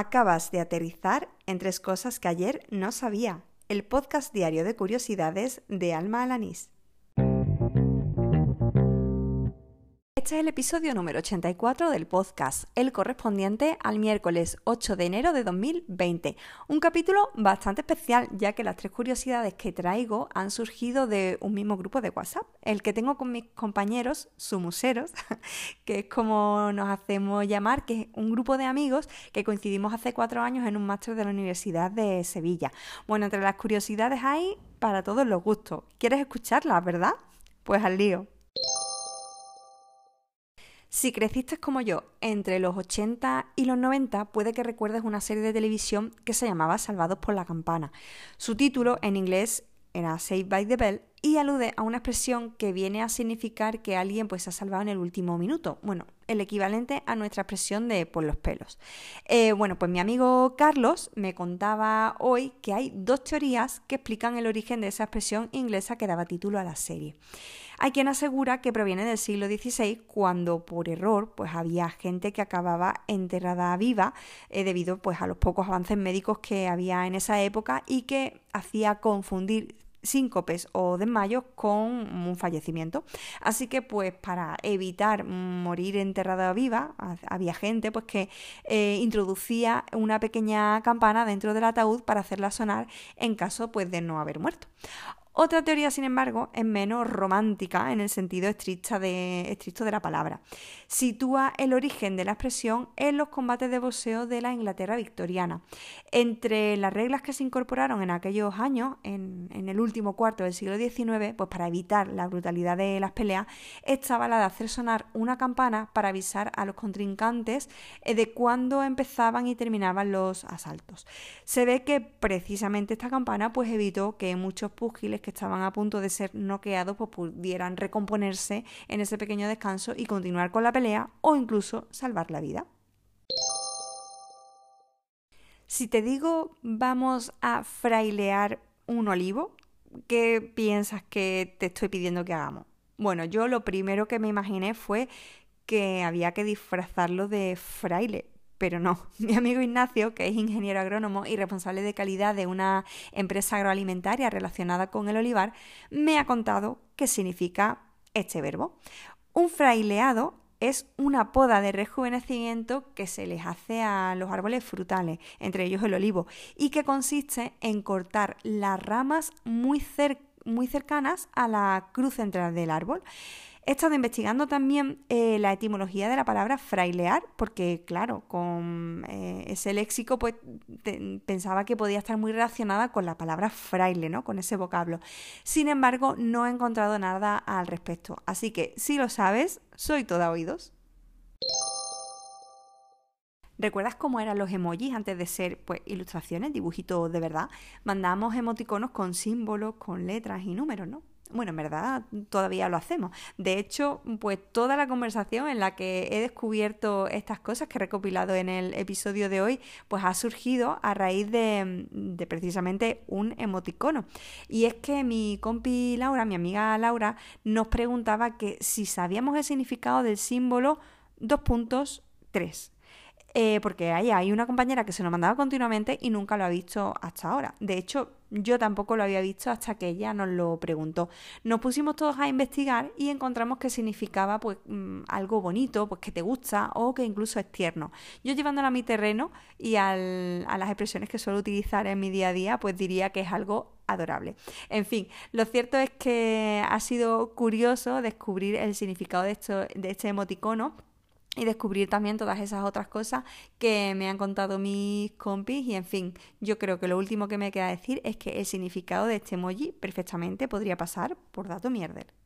Acabas de aterrizar en tres cosas que ayer no sabía. El podcast diario de curiosidades de Alma Alanís. Este es el episodio número 84 del podcast, el correspondiente al miércoles 8 de enero de 2020. Un capítulo bastante especial, ya que las tres curiosidades que traigo han surgido de un mismo grupo de WhatsApp, el que tengo con mis compañeros sumuseros, que es como nos hacemos llamar, que es un grupo de amigos que coincidimos hace cuatro años en un máster de la Universidad de Sevilla. Bueno, entre las curiosidades hay para todos los gustos. ¿Quieres escucharlas, verdad? Pues al lío. Si creciste como yo entre los 80 y los 90, puede que recuerdes una serie de televisión que se llamaba Salvados por la Campana. Su título en inglés era Saved by the Bell y alude a una expresión que viene a significar que alguien pues se ha salvado en el último minuto. Bueno, el equivalente a nuestra expresión de por los pelos. Eh, bueno, pues mi amigo Carlos me contaba hoy que hay dos teorías que explican el origen de esa expresión inglesa que daba título a la serie. Hay quien asegura que proviene del siglo XVI cuando por error pues había gente que acababa enterrada viva eh, debido pues a los pocos avances médicos que había en esa época y que hacía confundir síncopes o desmayos con un fallecimiento. Así que pues para evitar morir enterrada viva, había gente pues que eh, introducía una pequeña campana dentro del ataúd para hacerla sonar en caso pues de no haber muerto. Otra teoría, sin embargo, es menos romántica en el sentido estricto de, la palabra. Sitúa el origen de la expresión en los combates de boxeo de la Inglaterra victoriana. Entre las reglas que se incorporaron en aquellos años, en, el último cuarto del siglo XIX, pues para evitar la brutalidad de las peleas, estaba la de hacer sonar una campana para avisar a los contrincantes eh, de cuándo empezaban y terminaban los asaltos. Se ve que precisamente esta campana pues evitó que muchos púgiles que estaban a punto de ser noqueados pues pudieran recomponerse en ese pequeño descanso y continuar con la pelea o incluso salvar la vida. Si te digo vamos a frailear un olivo, ¿qué piensas que te estoy pidiendo que hagamos? Bueno, yo lo primero que me imaginé fue que había que disfrazarlo de fraile, pero no, mi amigo Ignacio, que es ingeniero agrónomo y responsable de calidad de una empresa agroalimentaria relacionada con el olivar, me ha contado qué significa este verbo. Un fraileado es una poda de rejuvenecimiento que se les hace a los árboles frutales, entre ellos el olivo, y que consiste en cortar las ramas muy, muy cercanas a la cruz central del árbol. He estado investigando también eh, la etimología de la palabra frailear, porque claro, con eh, ese léxico pues pensaba que podía estar muy relacionada con la palabra fraile, ¿no? Con ese vocablo. Sin embargo, no he encontrado nada al respecto. Así que si lo sabes, soy toda oídos. ¿Recuerdas cómo eran los emojis antes de ser pues, ilustraciones, dibujitos de verdad? Mandábamos emoticonos con símbolos, con letras y números, ¿no? Bueno, en verdad todavía lo hacemos. De hecho, pues toda la conversación en la que he descubierto estas cosas que he recopilado en el episodio de hoy, pues ha surgido a raíz de, de precisamente un emoticono. Y es que mi compi Laura, mi amiga Laura, nos preguntaba que si sabíamos el significado del símbolo dos puntos tres. Eh, porque hay una compañera que se lo mandaba continuamente y nunca lo ha visto hasta ahora. De hecho, yo tampoco lo había visto hasta que ella nos lo preguntó. Nos pusimos todos a investigar y encontramos que significaba pues mm, algo bonito, pues que te gusta o que incluso es tierno. Yo llevándolo a mi terreno y a las expresiones que suelo utilizar en mi día a día, pues diría que es algo adorable. En fin, lo cierto es que ha sido curioso descubrir el significado de, de este emoticono y descubrir también todas esas otras cosas que me han contado mis compis y en fin, yo creo que lo último que me queda decir es que el significado de este emoji perfectamente podría pasar por dato mierder.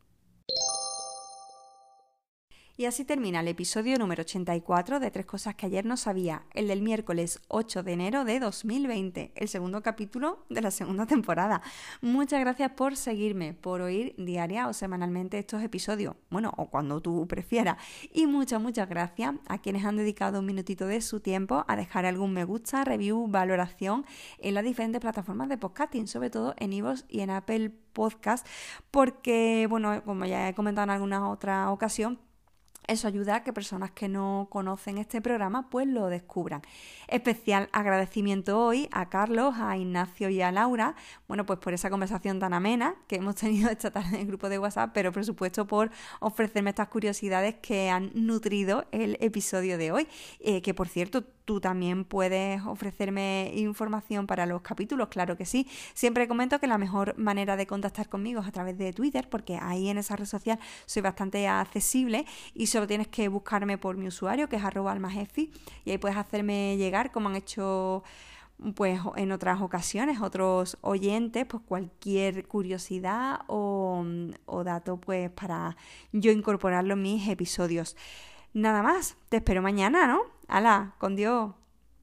Y así termina el episodio número 84 de Tres Cosas que ayer no sabía, el del miércoles 8 de enero de 2020, el segundo capítulo de la segunda temporada. Muchas gracias por seguirme, por oír diaria o semanalmente estos episodios, bueno, o cuando tú prefieras. Y muchas, muchas gracias a quienes han dedicado un minutito de su tiempo a dejar algún me gusta, review, valoración en las diferentes plataformas de podcasting, sobre todo en iVoox y en Apple Podcast, porque, bueno, como ya he comentado en alguna otra ocasión, eso ayuda a que personas que no conocen este programa pues lo descubran. Especial agradecimiento hoy a Carlos, a Ignacio y a Laura, bueno pues por esa conversación tan amena que hemos tenido esta tarde en el grupo de WhatsApp, pero por supuesto por ofrecerme estas curiosidades que han nutrido el episodio de hoy, eh, que por cierto tú también puedes ofrecerme información para los capítulos, claro que sí. Siempre comento que la mejor manera de contactar conmigo es a través de Twitter, porque ahí en esa red social soy bastante accesible y solo tienes que buscarme por mi usuario, que es arroba almajefi, y ahí puedes hacerme llegar, como han hecho pues en otras ocasiones otros oyentes pues cualquier curiosidad o, o dato pues para yo incorporarlo en mis episodios nada más te espero mañana no hala con Dios